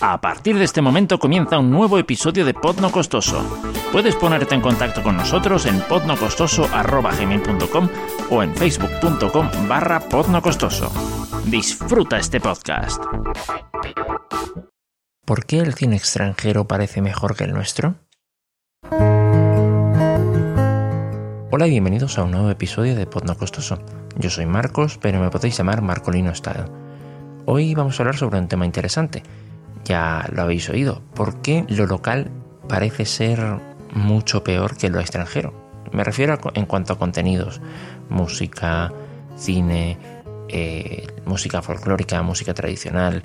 A partir de este momento comienza un nuevo episodio de Pod No Costoso. Puedes ponerte en contacto con nosotros en podnocostoso.com o en facebook.com barra podnocostoso. Disfruta este podcast. ¿Por qué el cine extranjero parece mejor que el nuestro? Hola y bienvenidos a un nuevo episodio de Pod No Costoso. Yo soy Marcos, pero me podéis llamar Marcolino Style. Hoy vamos a hablar sobre un tema interesante. Ya lo habéis oído. ¿Por qué lo local parece ser mucho peor que lo extranjero? Me refiero a, en cuanto a contenidos. Música, cine, eh, música folclórica, música tradicional.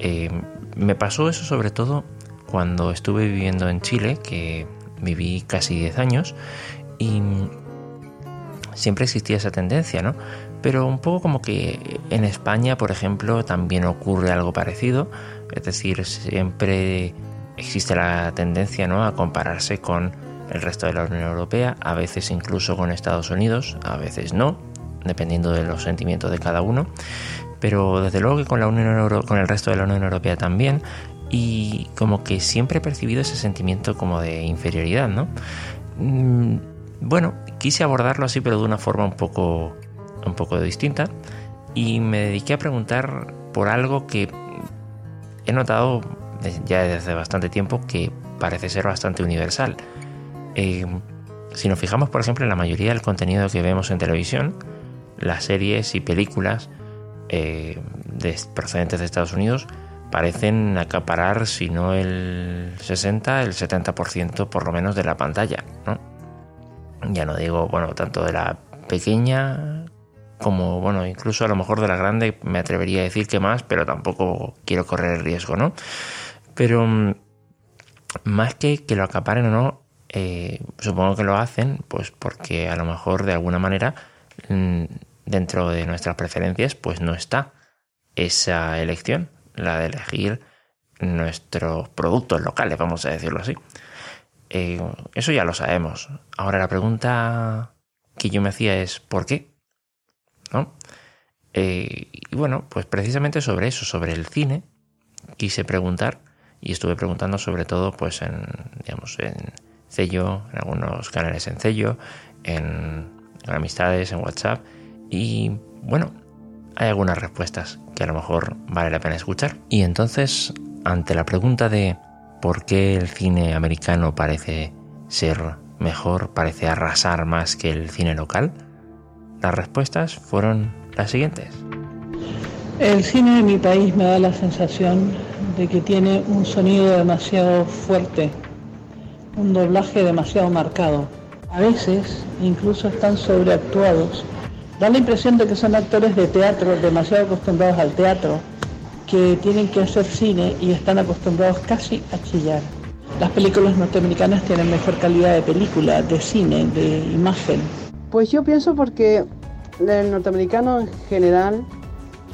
Eh, me pasó eso sobre todo cuando estuve viviendo en Chile, que viví casi 10 años, y siempre existía esa tendencia, ¿no? Pero un poco como que en España, por ejemplo, también ocurre algo parecido, es decir, siempre existe la tendencia ¿no? a compararse con el resto de la Unión Europea, a veces incluso con Estados Unidos, a veces no, dependiendo de los sentimientos de cada uno, pero desde luego que con, la Unión Euro con el resto de la Unión Europea también, y como que siempre he percibido ese sentimiento como de inferioridad, ¿no? Mm, bueno, quise abordarlo así, pero de una forma un poco, un poco distinta, y me dediqué a preguntar por algo que he notado ya desde bastante tiempo que parece ser bastante universal. Eh, si nos fijamos, por ejemplo, en la mayoría del contenido que vemos en televisión, las series y películas eh, procedentes de Estados Unidos parecen acaparar, si no el 60, el 70% por lo menos de la pantalla. Ya no digo, bueno, tanto de la pequeña como, bueno, incluso a lo mejor de la grande me atrevería a decir que más, pero tampoco quiero correr el riesgo, ¿no? Pero mm, más que que lo acaparen o no, eh, supongo que lo hacen, pues porque a lo mejor de alguna manera mm, dentro de nuestras preferencias, pues no está esa elección, la de elegir nuestros productos locales, vamos a decirlo así. Eh, eso ya lo sabemos. Ahora la pregunta que yo me hacía es ¿por qué? ¿No? Eh, y bueno, pues precisamente sobre eso, sobre el cine, quise preguntar y estuve preguntando sobre todo pues en, digamos, en Cello, en algunos canales en Cello, en, en amistades, en WhatsApp y bueno, hay algunas respuestas que a lo mejor vale la pena escuchar. Y entonces, ante la pregunta de por qué el cine americano parece ser mejor, parece arrasar más que el cine local, las respuestas fueron las siguientes. El cine de mi país me da la sensación de que tiene un sonido demasiado fuerte, un doblaje demasiado marcado. A veces incluso están sobreactuados. Da la impresión de que son actores de teatro demasiado acostumbrados al teatro, que tienen que hacer cine y están acostumbrados casi a chillar. Las películas norteamericanas tienen mejor calidad de película, de cine, de imagen. Pues yo pienso porque el norteamericano en general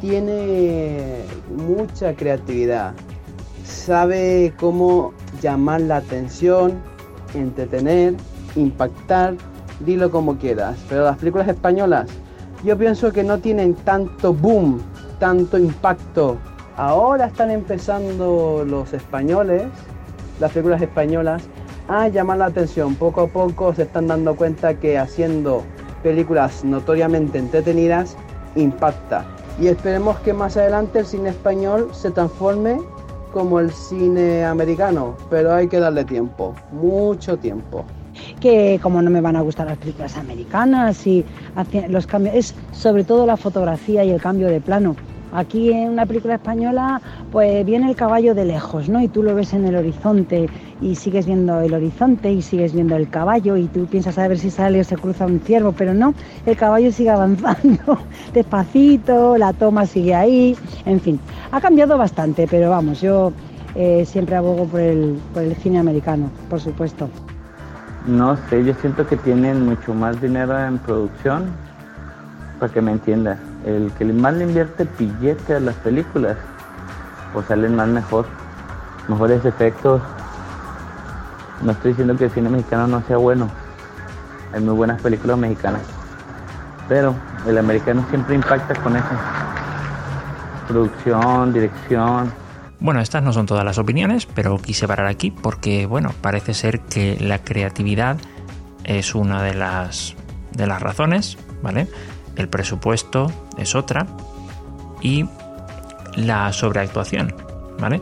tiene mucha creatividad. Sabe cómo llamar la atención, entretener, impactar, dilo como quieras. Pero las películas españolas yo pienso que no tienen tanto boom, tanto impacto. Ahora están empezando los españoles, las películas españolas, a llamar la atención. Poco a poco se están dando cuenta que haciendo películas notoriamente entretenidas impacta. Y esperemos que más adelante el cine español se transforme como el cine americano, pero hay que darle tiempo, mucho tiempo. Que como no me van a gustar las películas americanas y los cambios, es sobre todo la fotografía y el cambio de plano. Aquí en una película española, pues viene el caballo de lejos, ¿no? Y tú lo ves en el horizonte y sigues viendo el horizonte y sigues viendo el caballo y tú piensas a ver si sale o se cruza un ciervo, pero no, el caballo sigue avanzando despacito, la toma sigue ahí, en fin, ha cambiado bastante, pero vamos, yo eh, siempre abogo por el, por el cine americano, por supuesto. No sé, yo siento que tienen mucho más dinero en producción, para que me entienda el que más le invierte billete a las películas, pues salen más mejor, mejores efectos. No estoy diciendo que el cine mexicano no sea bueno, hay muy buenas películas mexicanas, pero el americano siempre impacta con eso. Producción, dirección, Bueno, estas no son todas las opiniones, pero quise parar aquí porque, bueno, parece ser que la creatividad es una de las, de las razones, ¿vale? El presupuesto es otra y la sobreactuación, ¿vale?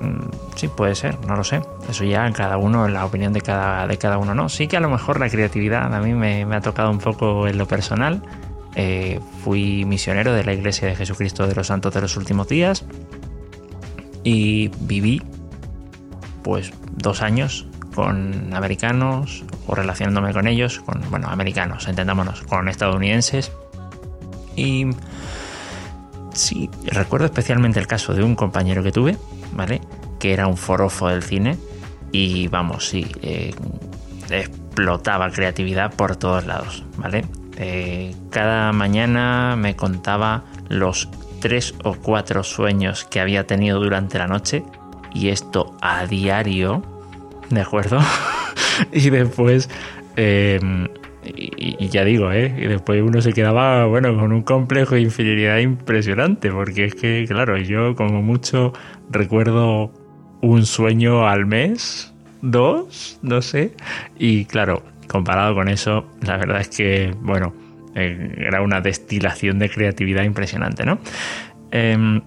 Mm, sí, puede ser, no lo sé. Eso ya en cada uno, en la opinión de cada, de cada uno, ¿no? Sí que a lo mejor la creatividad a mí me, ha tocado un poco en lo personal. Eh, fui misionero de la Iglesia de Jesucristo de los Santos de los Últimos Días y viví pues dos años con americanos o relacionándome con ellos, con, bueno, americanos, entendámonos, con estadounidenses. Y sí, recuerdo especialmente el caso de un compañero que tuve, ¿vale? Que era un forofo del cine y vamos, sí, eh, explotaba creatividad por todos lados, ¿vale? Eh, cada mañana me contaba los tres o cuatro sueños que había tenido durante la noche y esto a diario, ¿de acuerdo? y después, em, y, ya digo, ¿eh? Y después uno se quedaba, bueno, con un complejo de inferioridad impresionante, porque es que, claro, yo como mucho recuerdo un sueño al mes, dos, no sé, y claro, comparado con eso, la verdad es que, bueno, eh, era una destilación de creatividad impresionante, ¿no? Em,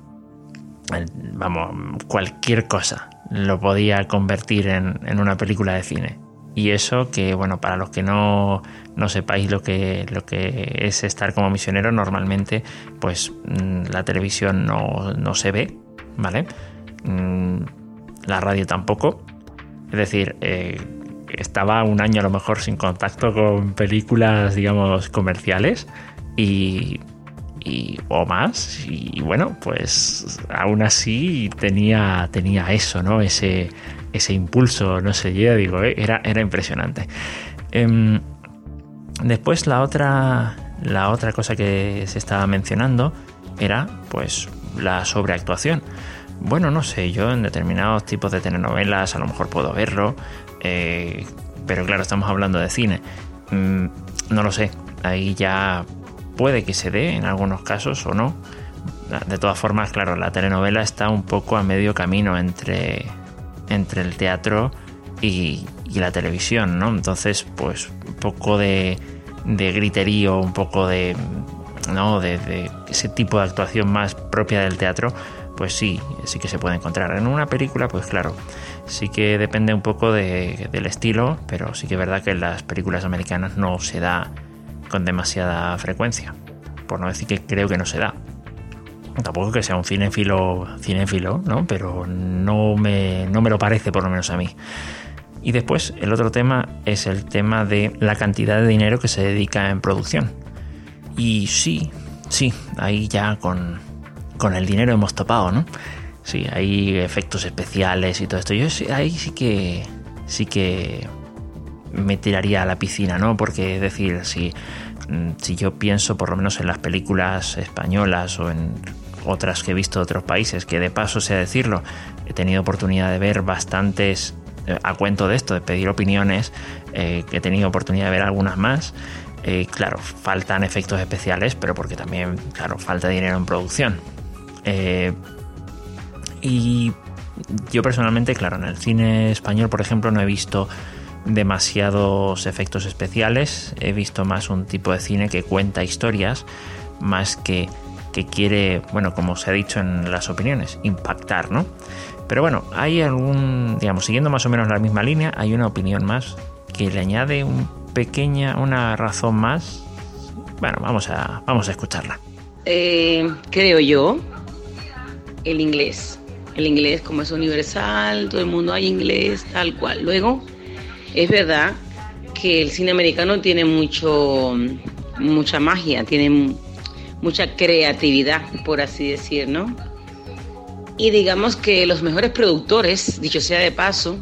vamos, cualquier cosa lo podía convertir en, una película de cine. Y eso que, bueno, para los que no, no sepáis lo que, lo que es estar como misionero, normalmente, pues mm, la televisión no, no se ve, ¿vale? Mm, la radio tampoco. Es decir, eh, estaba un año a lo mejor sin contacto con películas, digamos, comerciales y, o más. Y bueno, pues aún así tenía, tenía eso, ¿no? Ese, ese impulso, no sé, yo digo, ¿eh? era, era impresionante. Em, después la otra, la otra cosa que se estaba mencionando era pues la sobreactuación. Bueno, no sé, yo en determinados tipos de telenovelas a lo mejor puedo verlo, eh, pero claro, estamos hablando de cine. Mm, no lo sé, ahí ya puede que se dé en algunos casos o no. De todas formas, claro, la telenovela está un poco a medio camino entre, entre el teatro y, la televisión, ¿no? Entonces, pues un poco de, de griterío, un poco de, ¿no? de ese tipo de actuación más propia del teatro, pues sí, sí que se puede encontrar. En una película, pues claro, sí que depende un poco del estilo, pero sí que es verdad que en las películas americanas no se da con demasiada frecuencia. Por no decir que creo que no se da. Tampoco que sea un cinéfilo, cinéfilo, ¿no? Pero no me, no me lo parece, por lo menos a mí. Y después, el otro tema es el tema de la cantidad de dinero que se dedica en producción. Y sí, sí, ahí ya con, con el dinero hemos topado, ¿no? Sí, hay efectos especiales y todo esto. Yo ahí sí que sí que me tiraría a la piscina, ¿no? Porque es decir, si, mm, si yo pienso por lo menos en las películas españolas o en otras que he visto de otros países, que de paso sea decirlo, he tenido oportunidad de ver bastantes eh, a cuento de esto, de pedir opiniones, eh, que he tenido oportunidad de ver algunas más. Eh, claro, faltan efectos especiales, pero porque también, claro, falta dinero en producción. Y yo personalmente, claro, en el cine español, por ejemplo, no he visto demasiados efectos especiales. He visto más un tipo de cine que cuenta historias, más que, que quiere, bueno, como se ha dicho en las opiniones, impactar, ¿no? Pero bueno, hay algún, digamos, siguiendo más o menos la misma línea, hay una opinión más que le añade un pequeña, una razón más. Bueno, vamos a, vamos a escucharla. Eh, creo yo el inglés. El inglés como es universal, todo el mundo hay inglés, tal cual. Luego, es verdad que el cine americano tiene mucho, mucha magia, tiene mucha creatividad, por así decir, ¿no? Y digamos que los mejores productores, dicho sea de paso,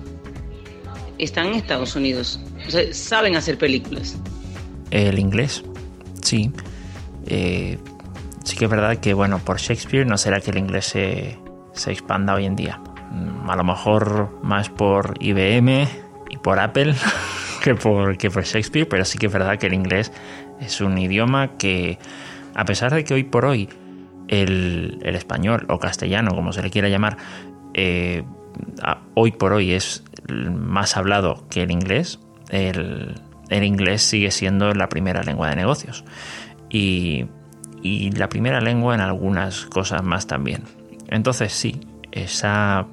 están en Estados Unidos. O sea, saben hacer películas. El inglés, sí. Eh, sí que es verdad que, bueno, por Shakespeare no será que el inglés se, expanda hoy en día. Mm, a lo mejor más por IBM y por Apple que por, que por Shakespeare, pero sí que es verdad que el inglés es un idioma que, a pesar de que hoy por hoy el, español o castellano, como se le quiera llamar, eh, hoy por hoy es más hablado que el inglés, el, inglés sigue siendo la primera lengua de negocios. Y, la primera lengua en algunas cosas más también. Entonces sí, esa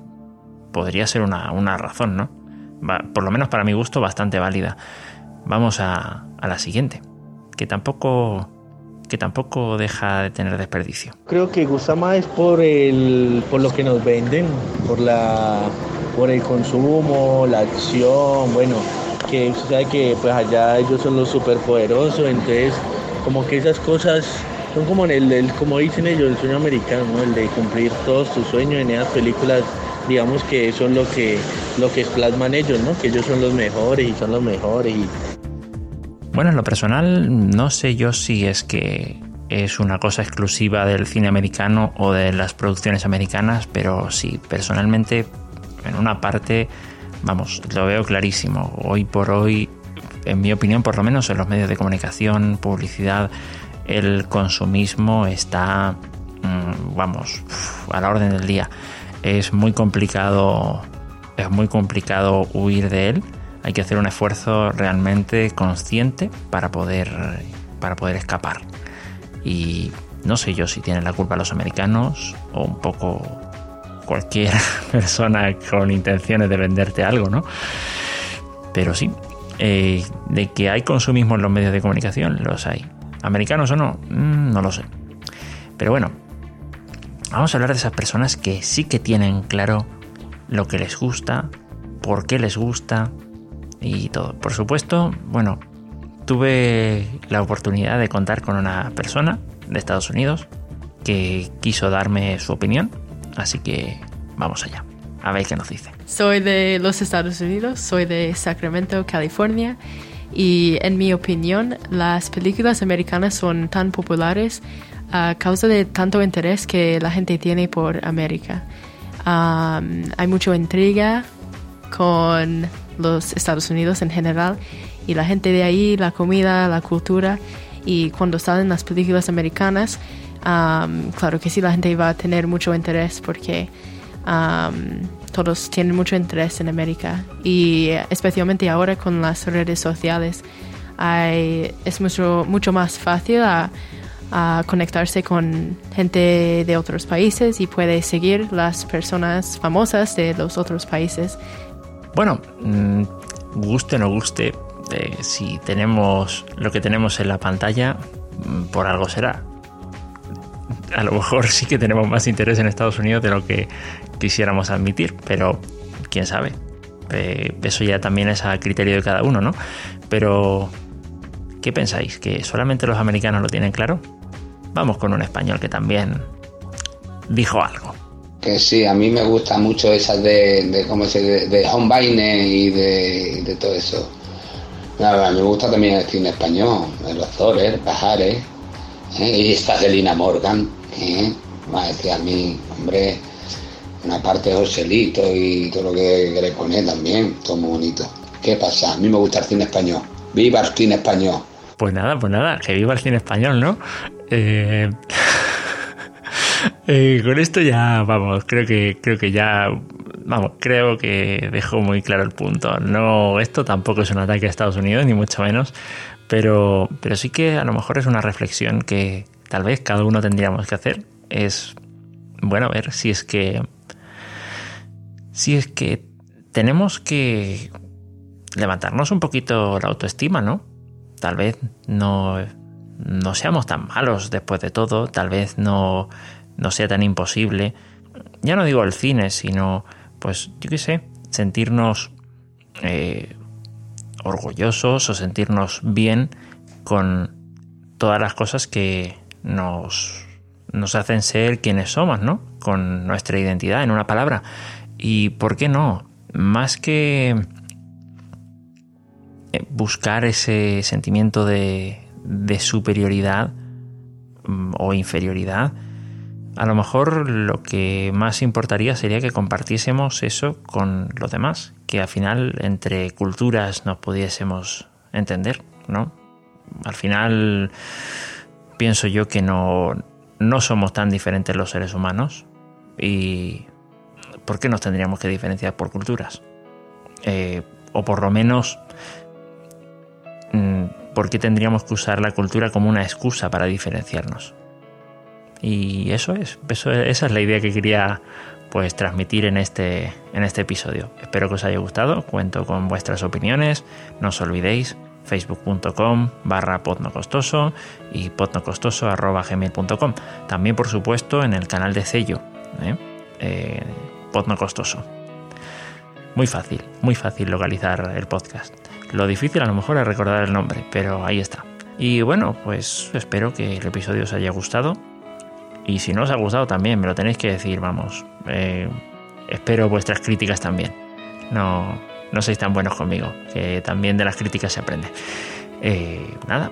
podría ser una, razón, ¿no? por lo menos para mi gusto, bastante válida. Vamos a, a la siguiente, que tampoco que tampoco deja de tener desperdicio. Creo que gusta más por el por lo que nos venden, por la por el consumo, la acción, bueno, que usted sabe que pues allá ellos son los superpoderosos, entonces como que esas cosas son como el, el como dicen ellos, el sueño americano, ¿no? el de cumplir todos tus sueños en esas películas digamos que son lo que lo que plasman ellos, ¿no? Que ellos son los mejores y son los mejores y bueno, en lo personal no sé yo si es que es una cosa exclusiva del cine americano o de las producciones americanas, pero sí, personalmente en una parte, vamos, lo veo clarísimo. Hoy por hoy, en mi opinión, por lo menos en los medios de comunicación, publicidad, el consumismo está, mm, vamos, a la orden del día. Es muy complicado, es muy complicado huir de él hay que hacer un esfuerzo realmente consciente para poder, para poder escapar. Y no sé yo si tienen la culpa los americanos o un poco cualquier persona con intenciones de venderte algo, ¿no? Pero sí, eh, de que hay consumismo en los medios de comunicación, los hay. ¿Americanos o no? Mm, no lo sé. Pero bueno, vamos a hablar de esas personas que sí que tienen claro lo que les gusta, por qué les gusta, y todo. Por supuesto, bueno, tuve la oportunidad de contar con una persona de Estados Unidos que quiso darme su opinión, así que vamos allá. A ver qué nos dice. Soy de los Estados Unidos, soy de Sacramento, California, y en mi opinión las películas americanas son tan populares a causa de tanto interés que la gente tiene por América. hay mucha intriga con los Estados Unidos en general y la gente de ahí, la comida, la cultura y cuando salen las películas americanas, claro que sí, la gente va a tener mucho interés porque todos tienen mucho interés en América. Y especialmente ahora con las redes sociales es mucho, mucho más fácil a conectarse con gente de otros países y puede seguir las personas famosas de los otros países bueno, mm, guste o no guste, eh, si tenemos lo que tenemos en la pantalla, mm, por algo será. A lo mejor sí que tenemos más interés en Estados Unidos de lo que quisiéramos admitir, pero quién sabe. Eh, eso ya también es a criterio de cada uno, ¿no? Pero, ¿qué pensáis? ¿Que solamente los americanos lo tienen claro? Vamos con un español que también dijo algo. Que sí, a mí me gusta mucho esas de, de ¿cómo se de, de Homebane y de, de, todo eso. a mí me gusta también el cine español, Los Zores, Pajares, ¿eh? y esta de Lina Morgan, ¿eh? que a mí, hombre, una parte de Joselito y todo lo que, le pone también, todo muy bonito. ¿Qué pasa? A mí me gusta el cine español. ¡Viva el cine español! Pues nada, pues nada, que viva el cine español, ¿no? Eh... Eh, con esto ya, vamos, creo que, creo que ya, vamos, creo que dejó muy claro el punto. No, esto tampoco es un ataque a Estados Unidos, ni mucho menos, pero, pero sí que a lo mejor es una reflexión que tal vez cada uno tendríamos que hacer. Es, bueno, a ver si es que, si es que tenemos que levantarnos un poquito la autoestima, ¿no? Tal vez no, no seamos tan malos después de todo, tal vez no no sea tan imposible. Ya no digo el cine, sino, pues, yo qué sé, sentirnos eh, orgullosos o sentirnos bien con todas las cosas que nos, nos hacen ser quienes somos, ¿no? Con nuestra identidad, en una palabra. Y por qué no, más que eh, buscar ese sentimiento de, de superioridad mm, o inferioridad, a lo mejor lo que más importaría sería que compartiésemos eso con los demás, que al final entre culturas nos pudiésemos entender, ¿no? Al final pienso yo que no, no somos tan diferentes los seres humanos y ¿por qué nos tendríamos que diferenciar por culturas? Eh, o por lo menos, mm, ¿por qué tendríamos que usar la cultura como una excusa para diferenciarnos? Y eso es, esa es la idea que quería pues transmitir en este, en este episodio. Espero que os haya gustado, cuento con vuestras opiniones, no os olvidéis facebook.com barra podnocostoso y podnocostoso arroba gmail.com. También, por supuesto, en el canal de Cello, ¿eh? Eh. Muy fácil, muy fácil localizar el podcast. Lo difícil a lo mejor es recordar el nombre, pero ahí está. Y bueno, pues espero que el episodio os haya gustado. Y si no os ha gustado también, me lo tenéis que decir, vamos. Eh, espero vuestras críticas también. No, no sois tan buenos conmigo, que también de las críticas se aprende. Eh, nada,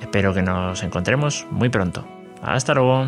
espero que nos encontremos muy pronto. Hasta luego.